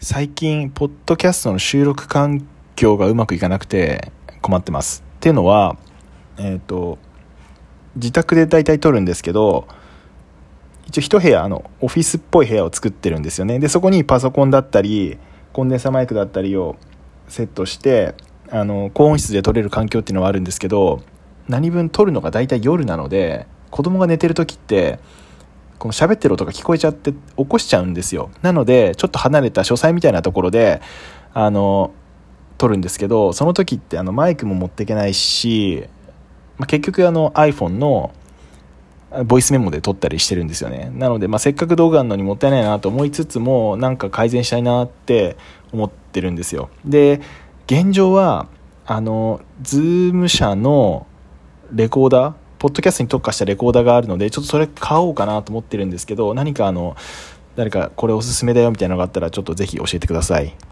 最近、ポッドキャストの収録環境がうまくいかなくて困ってます。っていうのは、えっ、と、自宅で大体撮るんですけど、一応一部屋、あの、オフィスっぽい部屋を作ってるんですよね。で、そこにパソコンだったり、コンデンサマイクだったりをセットして、あの、高音質で撮れる環境っていうのはあるんですけど、何分撮るのが大体夜なので、子供が寝てる時って、この喋ってる音が聞こえちゃって起こしちゃうんですよ。なので、ちょっと離れた書斎みたいなところで、あの、撮るんですけど、その時ってあのマイクも持っていけないし、まあ、結局あの iPhone のボイスメモで撮ったりしてるんですよね。なので、まあ、せっかく動画あるのにもったいないなと思いつつも、なんか改善したいなって思ってるんですよ。で、現状は、あの、ズーム社のレコーダー、ポッドキャストに特化したレコーダーがあるので、ちょっとそれ買おうかなと思ってるんですけど、何かあの、誰かこれおすすめだよみたいなのがあったら、ちょっとぜひ教えてください。